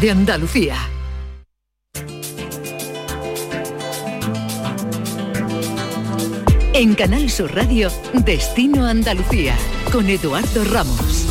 De Andalucía. En Canal Sur Radio, Destino Andalucía, con Eduardo Ramos.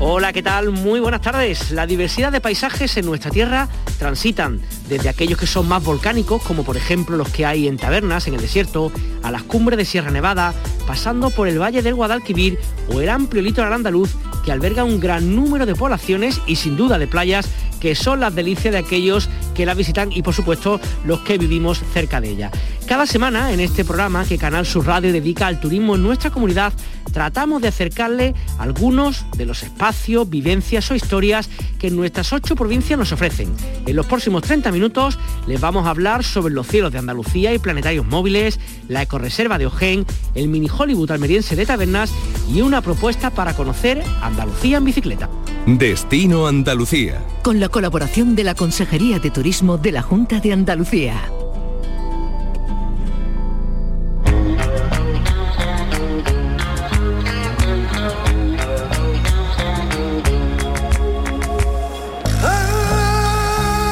Hola, ¿qué tal? Muy buenas tardes. La diversidad de paisajes en nuestra tierra transitan desde aquellos que son más volcánicos, como por ejemplo los que hay en Tabernas, en el desierto, a las cumbres de Sierra Nevada, pasando por el Valle del Guadalquivir o el amplio litoral andaluz que alberga un gran número de poblaciones y sin duda de playas que son las delicias de aquellos que la visitan y por supuesto los que vivimos cerca de ella. Cada semana en este programa que Canal Sur Radio dedica al turismo en nuestra comunidad, tratamos de acercarle algunos de los espacios, vivencias o historias que nuestras ocho provincias nos ofrecen. En los próximos 30 minutos les vamos a hablar sobre los cielos de Andalucía y planetarios móviles, la ecoreserva de Ojén, el mini Hollywood almeriense de Tabernas y una propuesta para conocer Andalucía en bicicleta. Destino Andalucía. Con la colaboración de la Consejería de Turismo de la Junta de Andalucía.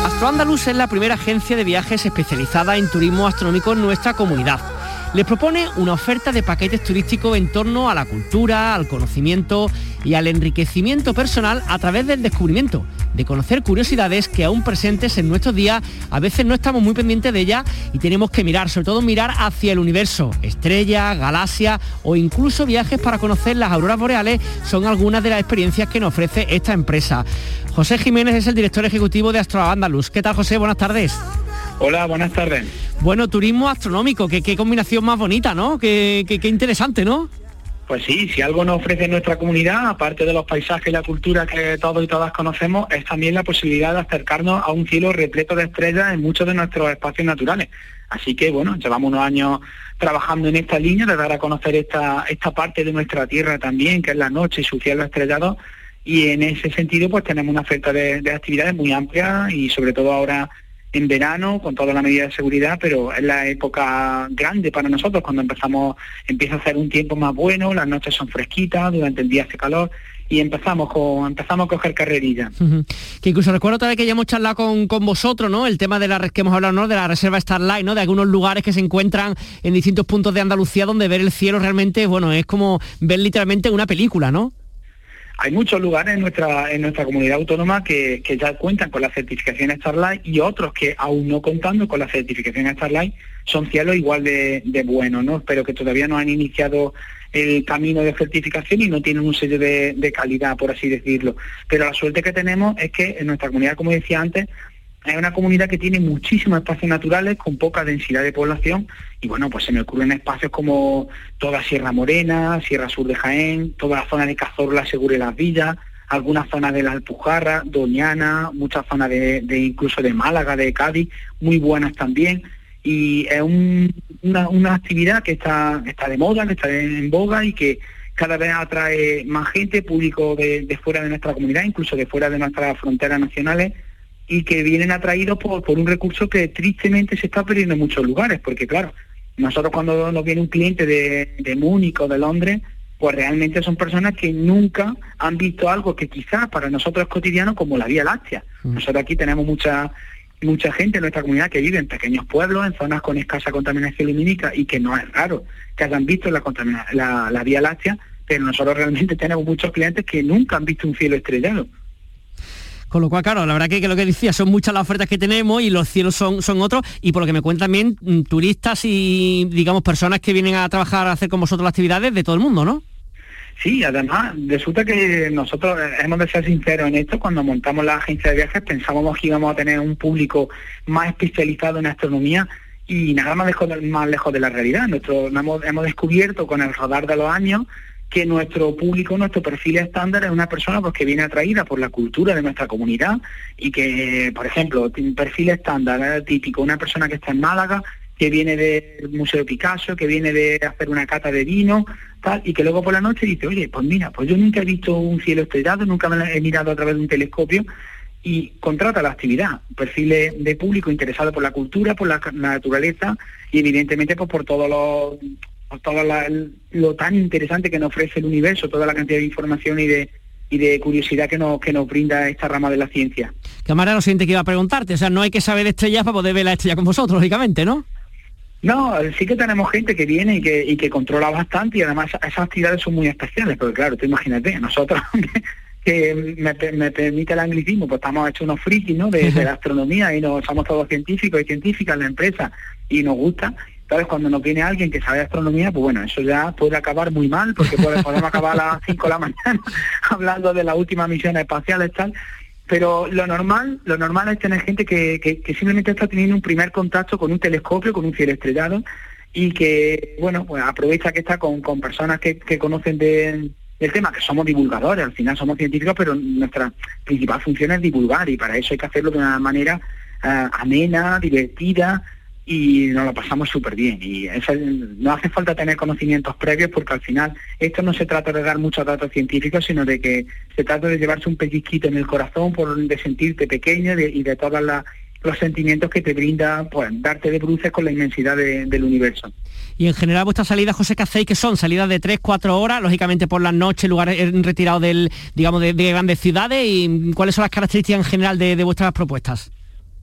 Astroandalus es la primera agencia de viajes especializada en turismo astronómico en nuestra comunidad les propone una oferta de paquetes turísticos en torno a la cultura, al conocimiento y al enriquecimiento personal a través del descubrimiento, de conocer curiosidades que aún presentes en nuestros días, a veces no estamos muy pendientes de ellas y tenemos que mirar, sobre todo mirar hacia el universo, estrellas, galaxias o incluso viajes para conocer las auroras boreales son algunas de las experiencias que nos ofrece esta empresa. José Jiménez es el director ejecutivo de Astro Andalus. ¿Qué tal José? Buenas tardes. Hola, buenas tardes. Bueno, turismo astronómico, qué, qué combinación más bonita, ¿no? Qué, qué, interesante, ¿no? Pues sí, si algo nos ofrece nuestra comunidad, aparte de los paisajes y la cultura que todos y todas conocemos, es también la posibilidad de acercarnos a un cielo repleto de estrellas en muchos de nuestros espacios naturales. Así que bueno, llevamos unos años trabajando en esta línea de dar a conocer esta, esta parte de nuestra tierra también, que es la noche y su cielo estrellado. Y en ese sentido, pues tenemos una oferta de, de actividades muy amplia y sobre todo ahora en verano con toda la medida de seguridad, pero es la época grande para nosotros cuando empezamos, empieza a hacer un tiempo más bueno, las noches son fresquitas, durante el día hace calor y empezamos con empezamos a coger carrerilla. Que incluso recuerdo otra vez que ya hemos charlado con, con vosotros, ¿no? El tema de la que hemos hablado, ¿no? De la reserva Starlight, ¿no? De algunos lugares que se encuentran en distintos puntos de Andalucía donde ver el cielo realmente, bueno, es como ver literalmente una película, ¿no? Hay muchos lugares en nuestra, en nuestra comunidad autónoma que, ya cuentan con la certificación Starlight y otros que aún no contando con la certificación Starlight son cielos igual de, buenos, ¿no? Pero que todavía no han iniciado el camino de certificación y no tienen un sello de, de calidad, por así decirlo. Pero la suerte que tenemos es que en nuestra comunidad, como decía antes, es una comunidad que tiene muchísimos espacios naturales con poca densidad de población y bueno, pues se me ocurren espacios como toda Sierra Morena, Sierra Sur de Jaén, toda la zona de Cazorla, Segura y las Villas, algunas zonas de la Alpujarra, Doñana, muchas zonas de, incluso de Málaga, de Cádiz, muy buenas también. Y es una, actividad que está, está de moda, que está en boga y que cada vez atrae más gente, público de fuera de nuestra comunidad, incluso de fuera de nuestras fronteras nacionales y que vienen atraídos por, por un recurso que tristemente se está perdiendo en muchos lugares, porque claro, nosotros cuando nos viene un cliente de, de Múnich o de Londres, pues realmente son personas que nunca han visto algo que quizás para nosotros es cotidiano como la Vía Láctea. Mm. Nosotros aquí tenemos mucha mucha gente en nuestra comunidad que vive en pequeños pueblos, en zonas con escasa contaminación lumínica y que no es raro que hayan visto la, la, la Vía Láctea, pero nosotros realmente tenemos muchos clientes que nunca han visto un cielo estrellado. Con lo cual, claro, la verdad que, lo que decía, son muchas las ofertas que tenemos y los cielos son, son otros. Y por lo que me cuentan también, mm, turistas y, digamos, personas que vienen a trabajar, a hacer con vosotros las actividades de todo el mundo, ¿no? Sí, además, resulta que nosotros hemos de ser sinceros en esto, cuando montamos la agencia de viajes pensábamos que íbamos a tener un público más especializado en astronomía y nada más lejos, más lejos de la realidad. Nuestro, hemos, hemos descubierto con el radar de los años que nuestro público, nuestro perfil estándar es una persona pues, que viene atraída por la cultura de nuestra comunidad y que, por ejemplo, un perfil estándar típico, una persona que está en Málaga, que viene del Museo Picasso, que viene de hacer una cata de vino, tal, y que luego por la noche dice, oye, pues mira, pues yo nunca he visto un cielo estrellado, nunca me he mirado a través de un telescopio, y contrata la actividad, perfil de público interesado por la cultura, por la naturaleza y evidentemente pues, por todos los todo lo tan interesante que nos ofrece el universo, toda la cantidad de información y de, y de curiosidad que nos, que nos brinda esta rama de la ciencia. Cámara, lo siguiente que iba a preguntarte, o sea, no hay que saber estrellas para poder ver la estrella con vosotros, lógicamente, ¿no? No, sí que tenemos gente que viene y que, y que controla bastante y además esas actividades son muy especiales, porque claro, tú imagínate, nosotros que me, permite el anglicismo, pues estamos hechos unos frikis, ¿no? De, la astronomía y no somos todos científicos y científicas en la empresa y nos gusta. Entonces, cuando nos viene alguien que sabe astronomía, pues bueno, eso ya puede acabar muy mal, porque podemos acabar a las 5 de la mañana hablando de las últimas misiones espaciales tal. Pero lo normal, lo normal es tener gente que, que, simplemente está teniendo un primer contacto con un telescopio, con un cielo estrellado, y que, bueno, pues aprovecha que está con, con personas que, que conocen de, el tema, que somos divulgadores, al final somos científicos, pero nuestra principal función es divulgar y para eso hay que hacerlo de una manera eh, amena, divertida y nos lo pasamos súper bien. Y no hace falta tener conocimientos previos porque al final esto no se trata de dar muchos datos científicos, sino de que se trata de llevarse un pellizquito en el corazón, por, de sentirte pequeño y de todos los sentimientos que te brinda pues, darte de bruces con la inmensidad del universo. Y en general vuestras salidas, José, ¿qué hacéis? Que son salidas de 3, 4 horas, lógicamente por las noches, lugares retirados del, digamos, de, grandes ciudades. ¿Y cuáles son las características en general de, vuestras propuestas?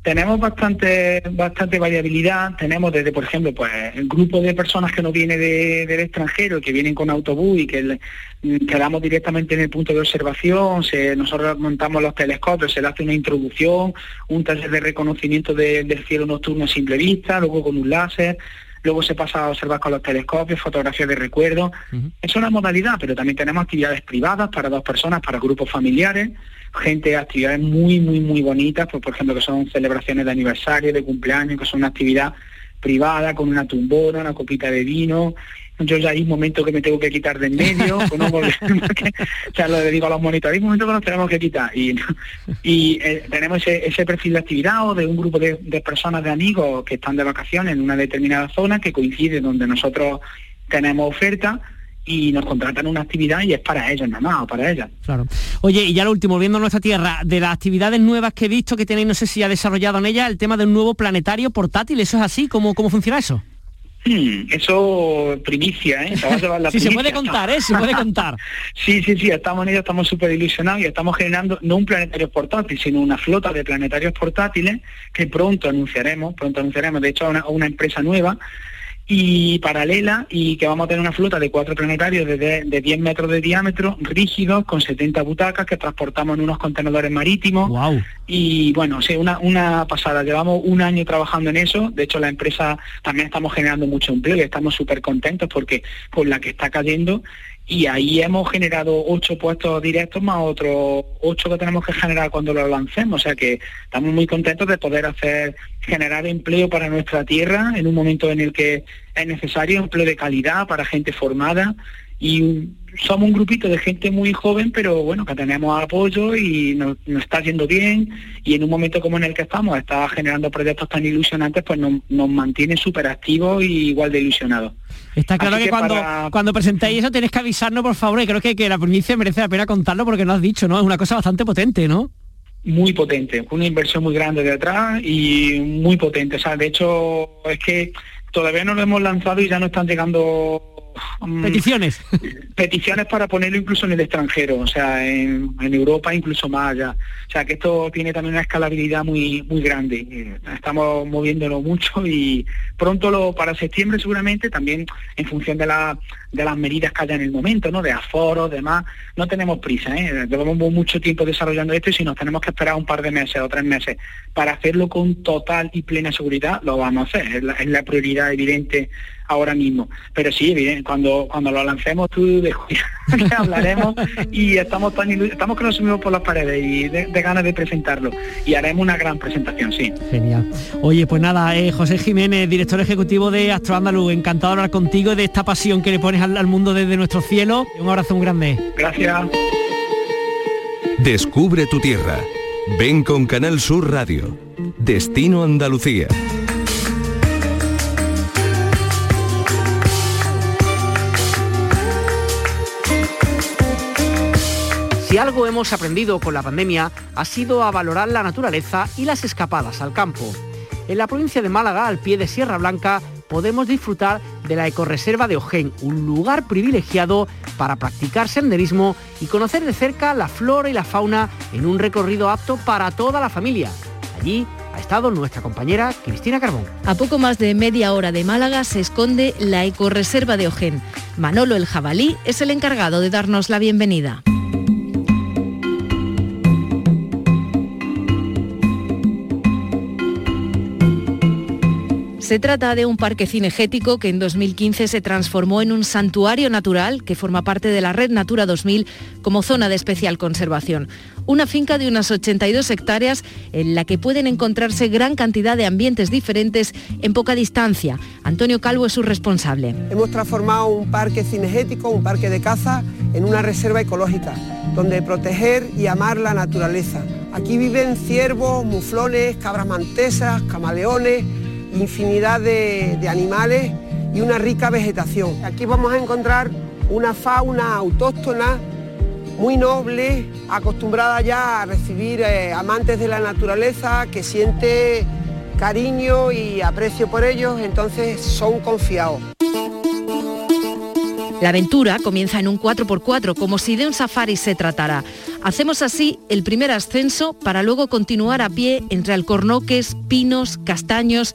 Tenemos bastante bastante variabilidad. Tenemos desde por ejemplo pues el grupo de personas que no viene del extranjero que vienen con autobús y que quedamos directamente en el punto de observación se, nosotros montamos los telescopios se le hace una introducción un taller de reconocimiento del cielo nocturno a simple vista luego con un láser luego se pasa a observar con los telescopios, fotografías de recuerdo. Es una modalidad, pero también tenemos actividades privadas para dos personas, para grupos familiares, gente, actividades muy, muy, muy bonitas, pues, por ejemplo, que son celebraciones de aniversario, de cumpleaños, que son una actividad privada con una tumbona, una copita de vino, yo ya hay un momento que me tengo que quitar de en medio, no o sea, lo digo a los monitores, hay un momento que nos tenemos que quitar. Y, y eh, tenemos ese, perfil de actividad o de un grupo de, personas, de amigos que están de vacaciones en una determinada zona que coincide donde nosotros tenemos oferta y nos contratan una actividad y es para ellos nada más, o para ellas. Claro. Oye, y ya lo último, viendo nuestra tierra, de las actividades nuevas que he visto que tenéis, no sé si ha desarrollado en ella, el tema de un nuevo planetario portátil, ¿eso es así? ¿Cómo, cómo funciona eso? Hmm, eso primicia, ¿eh? sí, se puede contar, ¿eh? Se puede contar. sí, sí, sí, estamos en ello, estamos súper ilusionados y estamos generando no un planetario portátil, sino una flota de planetarios portátiles que pronto anunciaremos, pronto anunciaremos, de hecho, una, una empresa nueva y paralela y que vamos a tener una flota de cuatro planetarios de, de, 10 metros de diámetro, rígidos, con 70 butacas que transportamos en unos contenedores marítimos. Y bueno, sí, una, una pasada. Llevamos un año trabajando en eso. De hecho, la empresa también estamos generando mucho empleo y estamos súper contentos porque con la que está cayendo y ahí hemos generado ocho puestos directos más otros ocho que tenemos que generar cuando lo lancemos. O sea que estamos muy contentos de poder hacer generar empleo para nuestra tierra en un momento en el que es necesario empleo de calidad para gente formada y somos un grupito de gente muy joven, pero bueno, que tenemos apoyo y nos, está yendo bien y en un momento como en el que estamos, está generando proyectos tan ilusionantes, pues nos, mantiene súper activos y igual de ilusionados. Está claro que, cuando, cuando presentéis eso tenéis que avisarnos, por favor, y creo que, que la primicia merece la pena contarlo porque no has dicho, ¿no? Es una cosa bastante potente, ¿no? Muy potente, una inversión muy grande de atrás y muy potente. O sea, de hecho, es que todavía no lo hemos lanzado y ya no están llegando peticiones. Peticiones para ponerlo incluso en el extranjero, o sea, en, Europa incluso más allá. O sea, que esto tiene también una escalabilidad muy muy grande. Estamos moviéndolo mucho y pronto lo para septiembre seguramente también en función de, la, de las medidas que haya en el momento, ¿no? De aforo, demás, no tenemos prisa, ¿eh? Llevamos mucho tiempo desarrollando esto y si nos tenemos que esperar un par de meses o tres meses para hacerlo con total y plena seguridad, lo vamos a hacer. es la prioridad evidente ahora mismo. Pero sí, cuando, cuando lo lancemos tú de hablaremos y estamos tan estamos que nos subimos por las paredes y de, ganas de presentarlo. Y haremos una gran presentación, sí. Genial. Oye, pues nada, eh, José Jiménez, director ejecutivo de Astro Andaluz, encantado de hablar contigo de esta pasión que le pones al, al mundo desde nuestro cielo. Un abrazo muy grande. Gracias. Descubre tu tierra. Ven con Canal Sur Radio. Destino Andalucía. Algo hemos aprendido con la pandemia ha sido a valorar la naturaleza y las escapadas al campo. En la provincia de Málaga, al pie de Sierra Blanca, podemos disfrutar de la ecorreserva de Ojén, un lugar privilegiado para practicar senderismo y conocer de cerca la flora y la fauna en un recorrido apto para toda la familia. Allí ha estado nuestra compañera Cristina Carbón. A poco más de media hora de Málaga se esconde la ecorreserva de Ojén. Manolo el jabalí es el encargado de darnos la bienvenida. Se trata de un parque cinegético que en 2015 se transformó en un santuario natural que forma parte de la Red Natura 2000 como zona de especial conservación. Una finca de unas 82 hectáreas en la que pueden encontrarse gran cantidad de ambientes diferentes en poca distancia. Antonio Calvo es su responsable. Hemos transformado un parque cinegético, un parque de caza, en una reserva ecológica, donde proteger y amar la naturaleza. Aquí viven ciervos, muflones, cabras mantesas, camaleones, infinidad de, animales y una rica vegetación. Aquí vamos a encontrar una fauna autóctona muy noble, acostumbrada ya a recibir eh, amantes de la naturaleza, que siente cariño y aprecio por ellos, entonces son confiados. La aventura comienza en un 4x4, como si de un safari se tratara. Hacemos así el primer ascenso para luego continuar a pie entre alcornoques, pinos, castaños,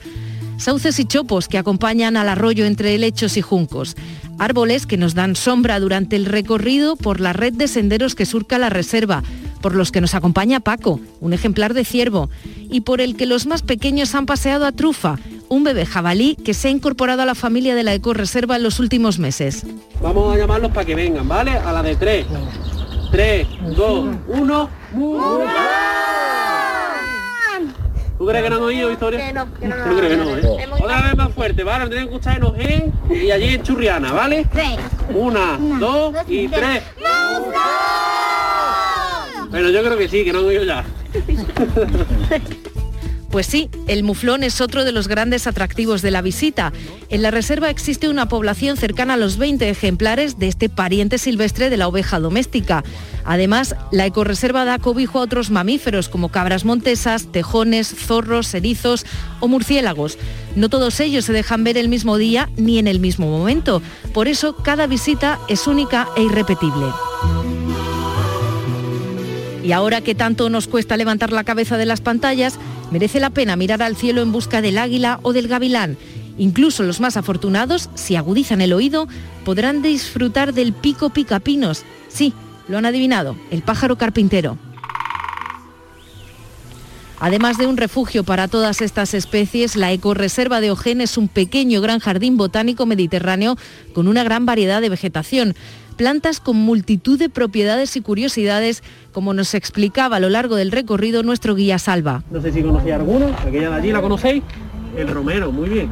sauces y chopos que acompañan al arroyo entre helechos y juncos, árboles que nos dan sombra durante el recorrido por la red de senderos que surca la reserva, por los que nos acompaña Paco, un ejemplar de ciervo, y por el que los más pequeños han paseado a Trufa, un bebé jabalí que se ha incorporado a la familia de la ecoreserva en los últimos meses. Vamos a llamarlos para que vengan, ¿vale? A la de tres. Tres, dos, uno. ¿Tú crees que no han oído, Victoria? Que no, que no, ¿Tú crees que no, eh? Hemos Otra vez más fuerte, ¿vale? Tienen que escuchar en Ojén y allí en Churriana, ¿vale? Tres. Una, dos y tres. Bueno, yo creo que sí, que no han oído ya. Pues sí, el muflón es otro de los grandes atractivos de la visita. En la reserva existe una población cercana a los 20 ejemplares de este pariente silvestre de la oveja doméstica. Además, la ecoreserva da cobijo a otros mamíferos como cabras montesas, tejones, zorros, erizos o murciélagos. No todos ellos se dejan ver el mismo día ni en el mismo momento. Por eso, cada visita es única e irrepetible. Y ahora que tanto nos cuesta levantar la cabeza de las pantallas, merece la pena mirar al cielo en busca del águila o del gavilán. Incluso los más afortunados, si agudizan el oído, podrán disfrutar del pico picapinos. Sí, lo han adivinado, el pájaro carpintero. Además de un refugio para todas estas especies, la ecoreserva de Ojén es un pequeño gran jardín botánico mediterráneo con una gran variedad de vegetación plantas con multitud de propiedades y curiosidades, como nos explicaba a lo largo del recorrido nuestro guía Salva. No sé si conocéis alguno, aquella de allí la conocéis. El romero, muy bien.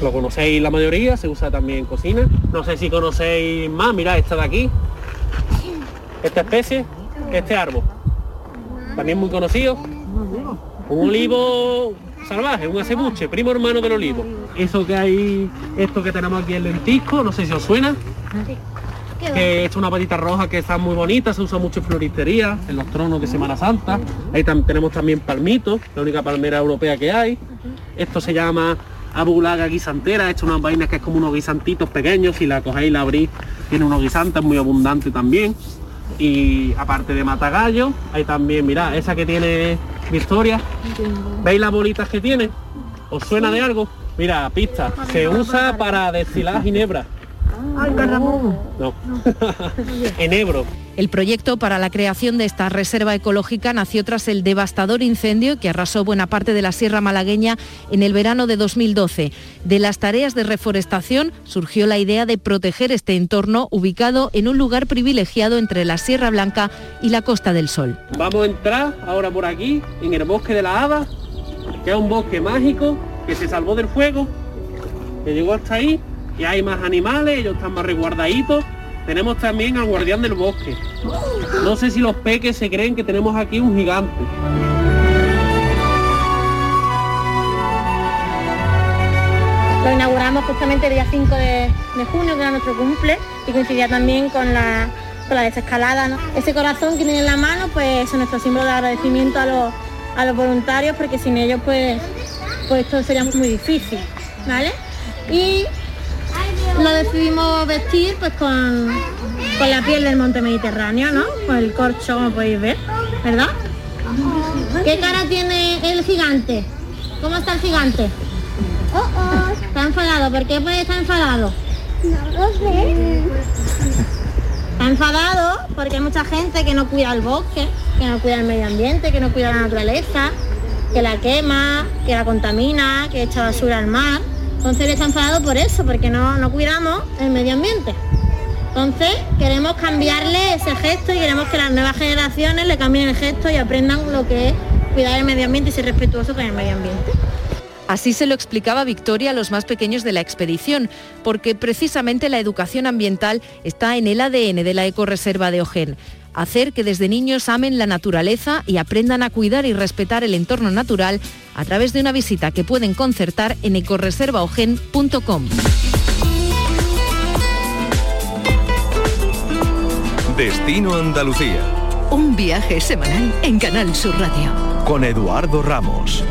Lo conocéis la mayoría, se usa también en cocina. No sé si conocéis más, mirad esta de aquí. Esta especie, este árbol. También muy conocido. Un olivo salvaje, un acebuche, primo hermano del olivo. Eso que hay, esto que tenemos aquí el lentisco, no sé si os suena que es una patita roja que está muy bonita, se usa mucho en floristería, en los tronos de Semana Santa. Ahí tenemos también palmitos, la única palmera europea que hay. Esto se llama abulaga guisantera, hecho unas vainas que es como unos guisantitos pequeños, si la cogéis y la abrís, tiene unos guisantes muy abundantes también. Y aparte de matagallo, hay también, mirad, esa que tiene Victoria. ¿Veis las bolitas que tiene? ¿Os suena de algo? Mira, pista, se usa para destilar ginebra. No. en Ebro. El proyecto para la creación de esta reserva ecológica nació tras el devastador incendio que arrasó buena parte de la Sierra Malagueña en el verano de 2012. De las tareas de reforestación surgió la idea de proteger este entorno ubicado en un lugar privilegiado entre la Sierra Blanca y la Costa del Sol. Vamos a entrar ahora por aquí, en el bosque de la Hada, que es un bosque mágico que se salvó del fuego, que llegó hasta ahí y hay más animales, ellos están más resguardaditos. Tenemos también al guardián del bosque. No sé si los peques se creen que tenemos aquí un gigante. Lo inauguramos justamente el día 5 de, de junio, que era nuestro cumple, y coincidía también con la, con la desescalada. Ese corazón que tienen en la mano, pues es nuestro símbolo de agradecimiento a los, a los voluntarios, porque sin ellos pues, pues esto sería muy difícil. ¿vale? Y lo decidimos vestir pues con, con la piel del monte Mediterráneo, ¿no? Con el corcho, como podéis ver, ¿verdad? ¿Qué cara tiene el gigante? ¿Cómo está el gigante? Está enfadado. ¿Por qué puede estar enfadado? No sé. Está enfadado porque hay mucha gente que no cuida el bosque, que no cuida el medio ambiente, que no cuida la naturaleza, que la quema, que la contamina, que echa basura al mar. Entonces él está enfadado por eso, porque no, no cuidamos el medio ambiente. Entonces queremos cambiarle ese gesto y queremos que las nuevas generaciones le cambien el gesto y aprendan lo que es cuidar el medio ambiente y ser respetuoso con el medio ambiente. Así se lo explicaba Victoria a los más pequeños de la expedición, porque precisamente la educación ambiental está en el ADN de la ecoreserva de Ojén. Hacer que desde niños amen la naturaleza y aprendan a cuidar y respetar el entorno natural a través de una visita que pueden concertar en ecoreservaogen.com. Destino Andalucía. Un viaje semanal en Canal Sur Radio. Con Eduardo Ramos.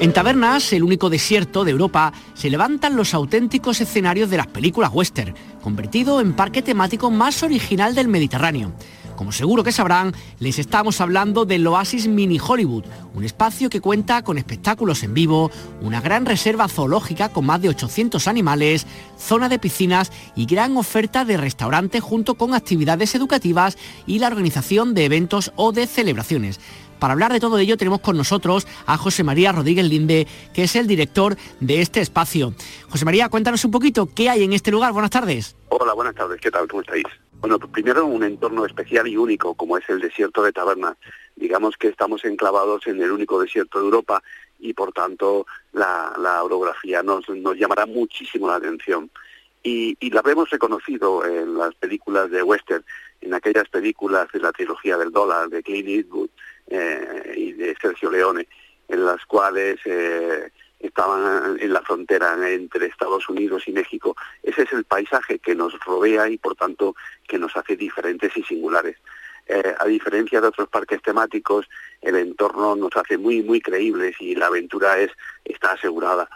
En Tabernas, el único desierto de Europa, se levantan los auténticos escenarios de las películas western, convertido en parque temático más original del Mediterráneo. Como seguro que sabrán, les estamos hablando del Oasis Mini Hollywood, un espacio que cuenta con espectáculos en vivo, una gran reserva zoológica con más de 800 animales, zona de piscinas y gran oferta de restaurantes junto con actividades educativas y la organización de eventos o de celebraciones. Para hablar de todo ello tenemos con nosotros a José María Rodríguez Linde, que es el director de este espacio. José María, cuéntanos un poquito qué hay en este lugar. Buenas tardes. Hola, buenas tardes. ¿Qué tal? ¿Cómo estáis? Bueno, pues primero un entorno especial y único como es el desierto de Taberna. Digamos que estamos enclavados en el único desierto de Europa y por tanto la, orografía nos, llamará muchísimo la atención. Y, y, la habremos reconocido en las películas de western, en aquellas películas de la trilogía del dólar, de Clint Eastwood, eh, y de Sergio Leone, en las cuales eh, estaban en la frontera entre Estados Unidos y México. Ese es el paisaje que nos rodea y por tanto que nos hace diferentes y singulares. Eh, a diferencia de otros parques temáticos, el entorno nos hace muy, muy creíbles y la aventura es, está asegurada.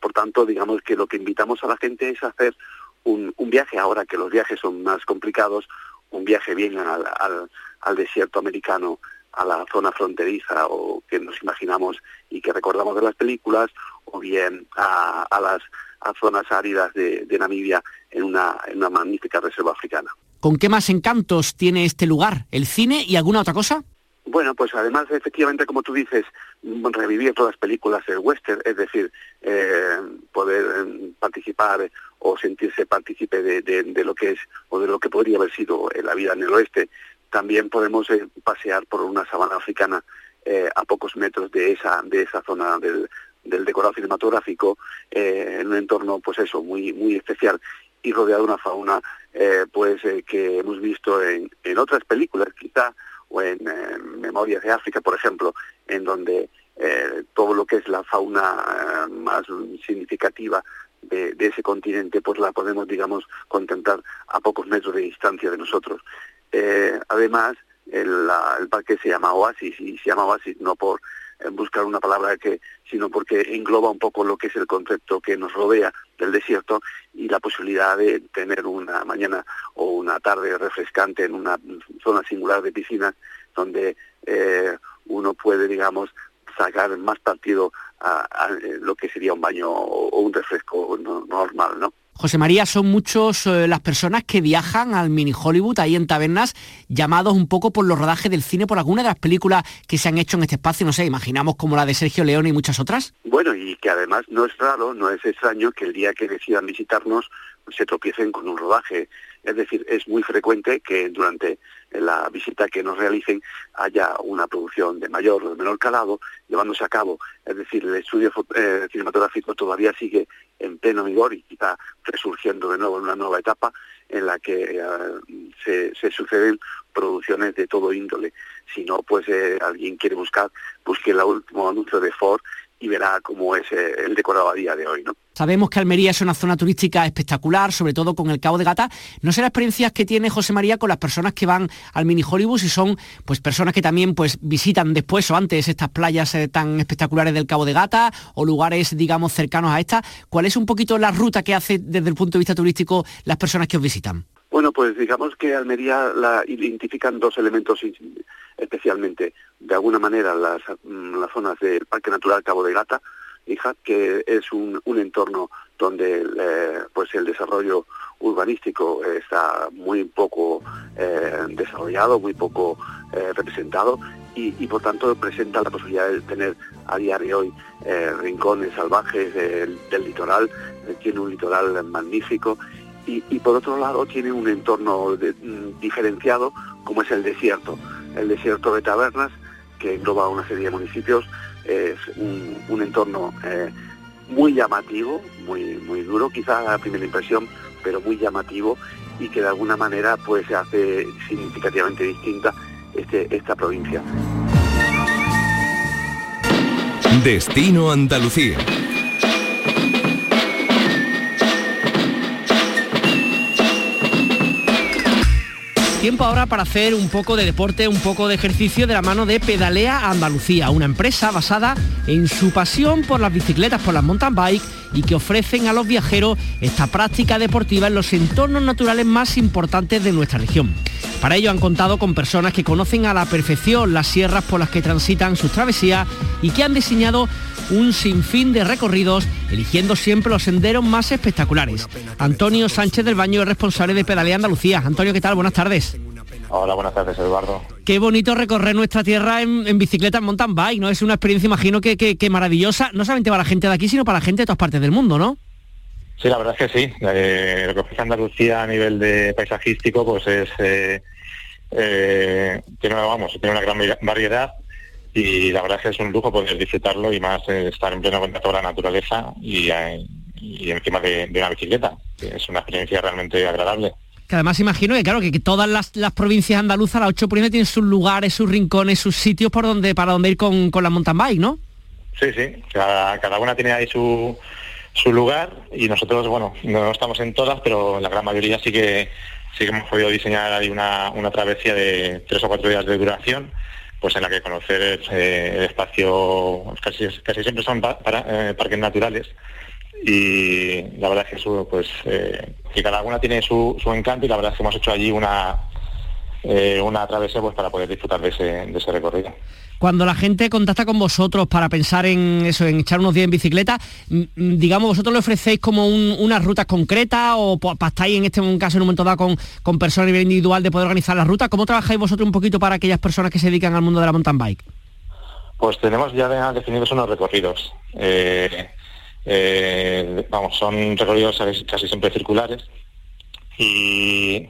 por tanto, digamos que lo que invitamos a la gente es hacer un, un viaje ahora que los viajes son más complicados, un viaje bien al, al, desierto americano, a la zona fronteriza o que nos imaginamos y que recordamos de las películas, o bien a, las zonas áridas de, Namibia en una, en una magnífica reserva africana. ¿Con qué más encantos tiene este lugar? ¿El cine y alguna otra cosa? Bueno, pues además, efectivamente, como tú dices, revivir todas las películas del western, es decir, eh, poder eh, participar o sentirse partícipe de, lo que es o de lo que podría haber sido la vida en el oeste. También podemos eh, pasear por una sabana africana a pocos metros de esa de esa zona del, del decorado cinematográfico, en un entorno, pues eso, muy muy especial y rodeado de una fauna, pues que hemos visto en, en otras películas, quizá o en Memorias de África, por ejemplo, en donde eh, todo lo que es la fauna eh, más significativa de, ese continente, pues la podemos, digamos, contemplar a pocos metros de distancia de nosotros. Eh, además, el, parque se llama Oasis y se llama Oasis no por buscar una palabra que, sino porque engloba un poco lo que es el concepto que nos rodea del desierto y la posibilidad de tener una mañana o una tarde refrescante en una zona singular de piscinas donde eh, uno puede, digamos, sacar más partido a, lo que sería un baño o un refresco normal, ¿no? José María, son muchos eh, las personas que viajan al mini Hollywood ahí en tabernas, llamados un poco por los rodajes del cine, por alguna de las películas que se han hecho en este espacio, no sé, imaginamos como la de Sergio León y muchas otras. Bueno, y que además no es raro, no es extraño que el día que decidan visitarnos se tropiecen con un rodaje. Es decir, es muy frecuente que durante la visita que nos realicen haya una producción de mayor o de menor calado llevándose a cabo. Es decir, el estudio eh, cinematográfico todavía sigue en pleno vigor y está resurgiendo de nuevo en una nueva etapa en la que eh, se, suceden producciones de todo índole. Si no, pues eh, alguien quiere buscar, busque el último anuncio de Ford y verá cómo es eh, el decorado a día de hoy, ¿no? Sabemos que Almería es una zona turística espectacular, sobre todo con el Cabo de Gata. No sé las experiencias que tiene José María con las personas que van al mini Hollywood y son pues personas que también pues visitan después o antes estas playas eh, tan espectaculares del Cabo de Gata o lugares digamos cercanos a esta. ¿Cuál es un poquito la ruta que hace desde el punto de vista turístico las personas que os visitan? Bueno, pues digamos que Almería la identifican dos elementos especialmente. De alguna manera las, mm, las zonas del Parque Natural Cabo de Gata, hija, que es un, un entorno donde eh, pues el desarrollo urbanístico está muy poco eh, desarrollado, muy poco eh, representado y, por tanto presenta la posibilidad de tener a día de hoy rincones salvajes del litoral, tiene un litoral magnífico y, por otro lado tiene un entorno mm, diferenciado como es el desierto, el desierto de Tabernas que engloba una serie de municipios, es un, entorno eh, muy llamativo, muy, muy duro quizá a primera impresión, pero muy llamativo y que de alguna manera pues se hace significativamente distinta este, esta provincia. Destino Andalucía. Tiempo ahora para hacer un poco de deporte, un poco de ejercicio de la mano de Pedalea Andalucía, una empresa basada en su pasión por las bicicletas, por las mountain bike y que ofrecen a los viajeros esta práctica deportiva en los entornos naturales más importantes de nuestra región. Para ello han contado con personas que conocen a la perfección las sierras por las que transitan sus travesías y que han diseñado un sinfín de recorridos, eligiendo siempre los senderos más espectaculares. Antonio Sánchez del Baño es responsable de Pedalea Andalucía. Antonio, ¿qué tal? Buenas tardes. Hola, buenas tardes, Eduardo. Qué bonito recorrer nuestra tierra en, bicicleta, en mountain bike, ¿no? Es una experiencia, imagino, que, que, maravillosa, no solamente para la gente de aquí, sino para la gente de todas partes del mundo, ¿no? Sí, la verdad es que sí. Eh, lo que ofrece Andalucía a nivel de paisajístico, pues es... Eh, eh, tiene, vamos, tiene una gran variedad y la verdad es que es un lujo poder disfrutarlo y más eh, estar en pleno contacto con la naturaleza y, eh, encima de, de, una bicicleta. Es una experiencia realmente agradable. Que además imagino que claro que, todas las, las, provincias andaluzas, las ocho provincias tienen sus lugares, sus rincones, sus sitios por donde para donde ir con, con la mountain bike, ¿no? Sí, sí. Cada, cada una tiene ahí su, su lugar y nosotros, bueno, no estamos en todas, pero la gran mayoría sí que sí que hemos podido diseñar ahí una, una travesía de tres o cuatro días de duración pues en la que conocer eh, el espacio, casi, casi siempre son eh, parques naturales y la verdad es que eso, pues eh, que cada una tiene su, su, encanto y la verdad es que hemos hecho allí una eh, una travesía pues para poder disfrutar de ese, de ese recorrido. Cuando la gente contacta con vosotros para pensar en eso, en echar unos días en bicicleta, digamos, vosotros le ofrecéis como un, unas rutas concretas o estáis en este caso en un momento dado con, con personas a nivel individual de poder organizar las rutas. ¿Cómo trabajáis vosotros un poquito para aquellas personas que se dedican al mundo de la mountain bike? Pues tenemos ya definidos unos recorridos. Eh, eh, vamos, son recorridos casi siempre circulares y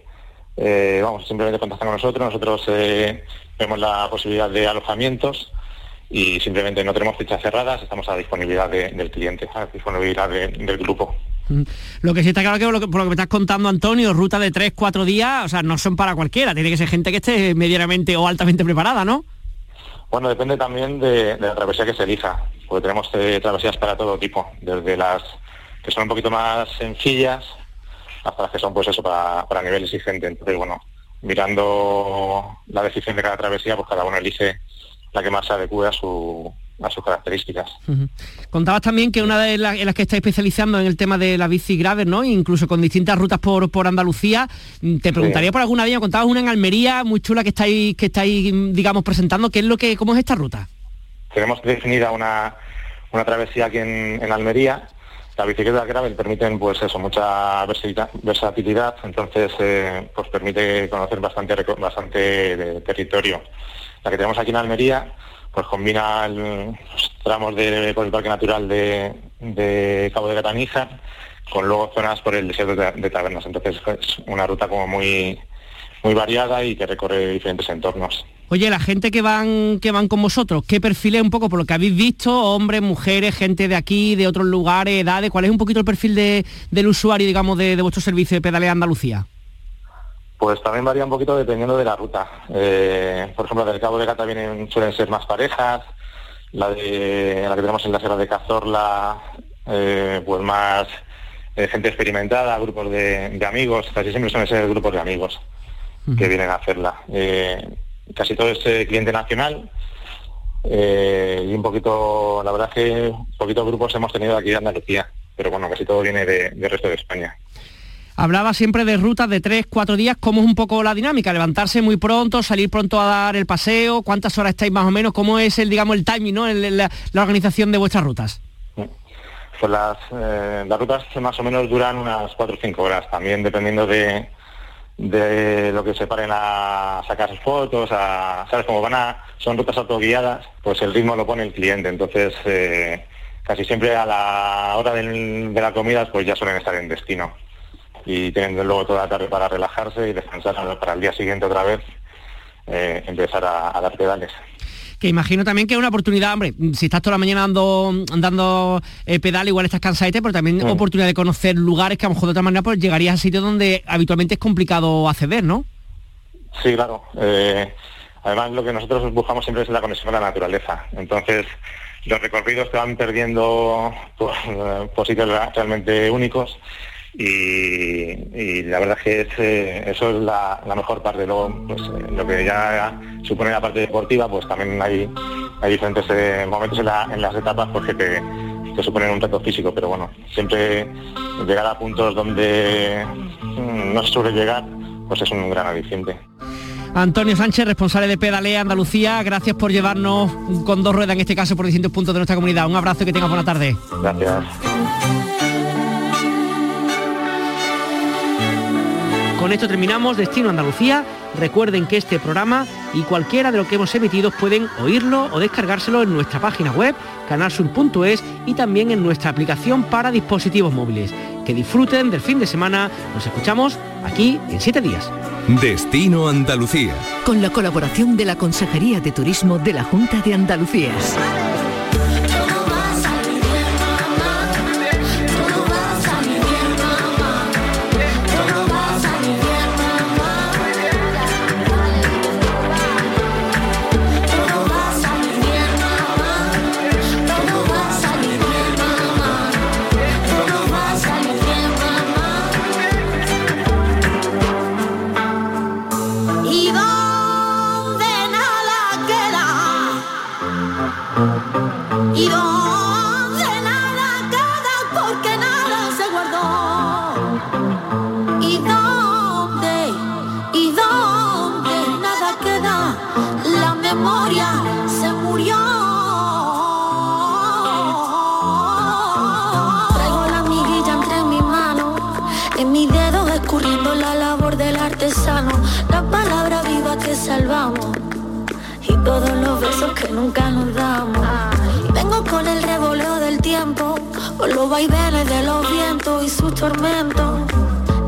eh, vamos, simplemente contactan con nosotros, nosotros eh, vemos la posibilidad de alojamientos y simplemente no tenemos fichas cerradas, estamos a disponibilidad de, del cliente, a disponibilidad de, del grupo. Mm. Lo que sí está claro que por lo que, por lo que me estás contando, Antonio, ruta de 3, 4 días, o sea, no son para cualquiera, tiene que ser gente que esté medianamente o altamente preparada, ¿no? Bueno, depende también de, la travesía que se elija, porque tenemos eh, travesías para todo tipo, desde las que son un poquito más sencillas hasta las que son pues eso para, para nivel exigente. Entonces, bueno, mirando la decisión de cada travesía, pues cada uno elige la que más se adecue a su a sus características. Uh -huh. Contabas también que una de las en las que está especializando en el tema de la bici gravel, ¿no? Incluso con distintas rutas por, por Andalucía. Te preguntaría sí. por alguna de ellas, contabas una en Almería muy chula que estáis, que estáis, digamos, presentando. ¿Qué es lo que, cómo es esta ruta? Tenemos definida una, una travesía aquí en, en Almería, la bicicleta gravel permiten pues eso mucha versatilidad entonces eh, pues permite conocer bastante bastante de territorio la que tenemos aquí en Almería pues combina los tramos de, por el parque natural de, Cabo de Gataníjar con luego zonas por el desierto de, de tabernas entonces es una ruta como muy muy variada y que recorre diferentes entornos Oye, la gente que van que van con vosotros, ¿qué perfil es un poco por lo que habéis visto? Hombres, mujeres, gente de aquí, de otros lugares, edades. ¿Cuál es un poquito el perfil de, del usuario, digamos, de, de, vuestro servicio de pedalea Andalucía? Pues también varía un poquito dependiendo de la ruta. Eh, por ejemplo, del Cabo de Gata vienen, suelen ser más parejas, la de la que tenemos en la Sierra de Cazorla, eh, pues más eh, gente experimentada, grupos de, amigos, casi siempre son esos grupos de amigos que vienen a hacerla. Casi todo es cliente nacional y un poquito, la verdad es que poquitos grupos hemos tenido aquí en Andalucía, pero bueno, casi todo viene del resto de España. Hablaba siempre de rutas de tres, cuatro días, ¿cómo es un poco la dinámica? Levantarse muy pronto, salir pronto a dar el paseo, ¿cuántas horas estáis más o menos? ¿Cómo es el, digamos, el timing, ¿no? la, organización de vuestras rutas? Pues las, eh, las rutas más o menos duran unas cuatro o cinco horas, también dependiendo de, de lo que se paren a sacar fotos, a, ¿sabes? Como van a, son rutas autoguiadas, pues el ritmo lo pone el cliente, entonces eh, casi siempre a la hora de la comida pues ya suelen estar en destino y teniendo luego toda la tarde para relajarse y descansar para el día siguiente otra vez eh, empezar a, dar pedales que imagino también que es una oportunidad, hombre, si estás toda la mañana dando, dando eh, pedal, igual estás cansadete, pero también mm. oportunidad de conocer lugares que a lo mejor de otra manera pues llegarías a sitios donde habitualmente es complicado acceder, ¿no? Sí, claro. Eh, además lo que nosotros buscamos siempre es la conexión con la naturaleza. Entonces, los recorridos te van perdiendo por, por sitios realmente únicos y, la verdad es que eh, eso es la, mejor parte. Luego, pues, eh, lo que ya supone la parte deportiva, pues también hay, hay diferentes eh, momentos en, las etapas porque te, suponen un reto físico, pero bueno, siempre llegar a puntos donde mm, no se suele llegar, pues es un gran aliciente. Antonio Sánchez, responsable de Pedalea Andalucía, gracias por llevarnos con dos ruedas, en este caso por distintos puntos de nuestra comunidad. Un abrazo y que tengas buena tarde. Gracias. Con esto terminamos Destino Andalucía. Recuerden que este programa y cualquiera de lo que hemos emitido pueden oírlo o descargárselo en nuestra página web, canalsur.es y también en nuestra aplicación para dispositivos móviles. Que disfruten del fin de semana. Nos escuchamos aquí en siete días. Destino Andalucía. Con la colaboración de la Consejería de Turismo de la Junta de Andalucía.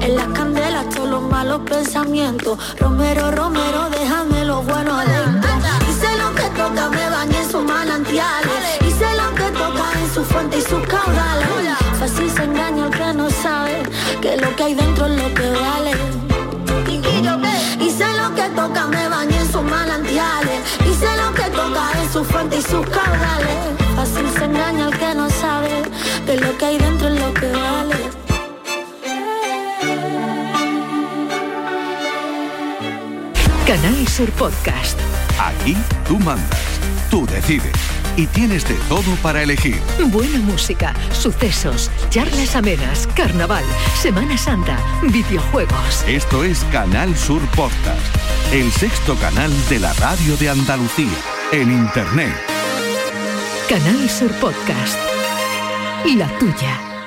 En las candelas todos los malos pensamientos. Romero, Romero, déjame lo bueno adentro. Sé lo que toca, me bañé en sus manantiales. Sé lo que toca en su fuente y sus caudales. Fácil se engaña el que no sabe que lo que hay dentro es lo que vale. Sé lo que toca, me bañé en sus manantiales lo que toca en su fuente y sus caudales. Fácil se engaña al que no sabe de lo que hay dentro es lo que vale. Canal Sur Podcast. Aquí tú mandas, tú decides y tienes de todo para elegir. Buena música, sucesos, charlas amenas, carnaval, Semana Santa, videojuegos. Esto es Canal Sur Podcast, el sexto canal de la radio de Andalucía, en Internet. Canal Sur Podcast. La tuya.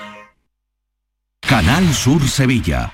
Canal Sur Sevilla.